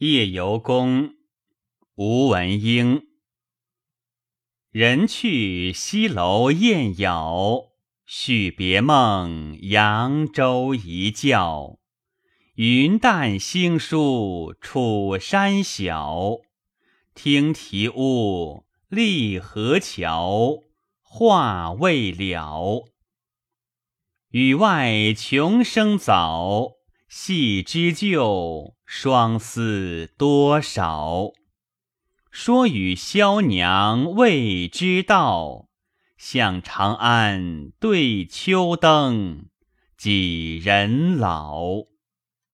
夜游宫，吴文英。人去西楼燕杳，续别梦，扬州一觉。云淡星疏楚山小，听啼呜，立河桥，话未了。雨外穷声早，系之旧。双思多少？说与萧娘未知道。向长安对秋灯，几人老？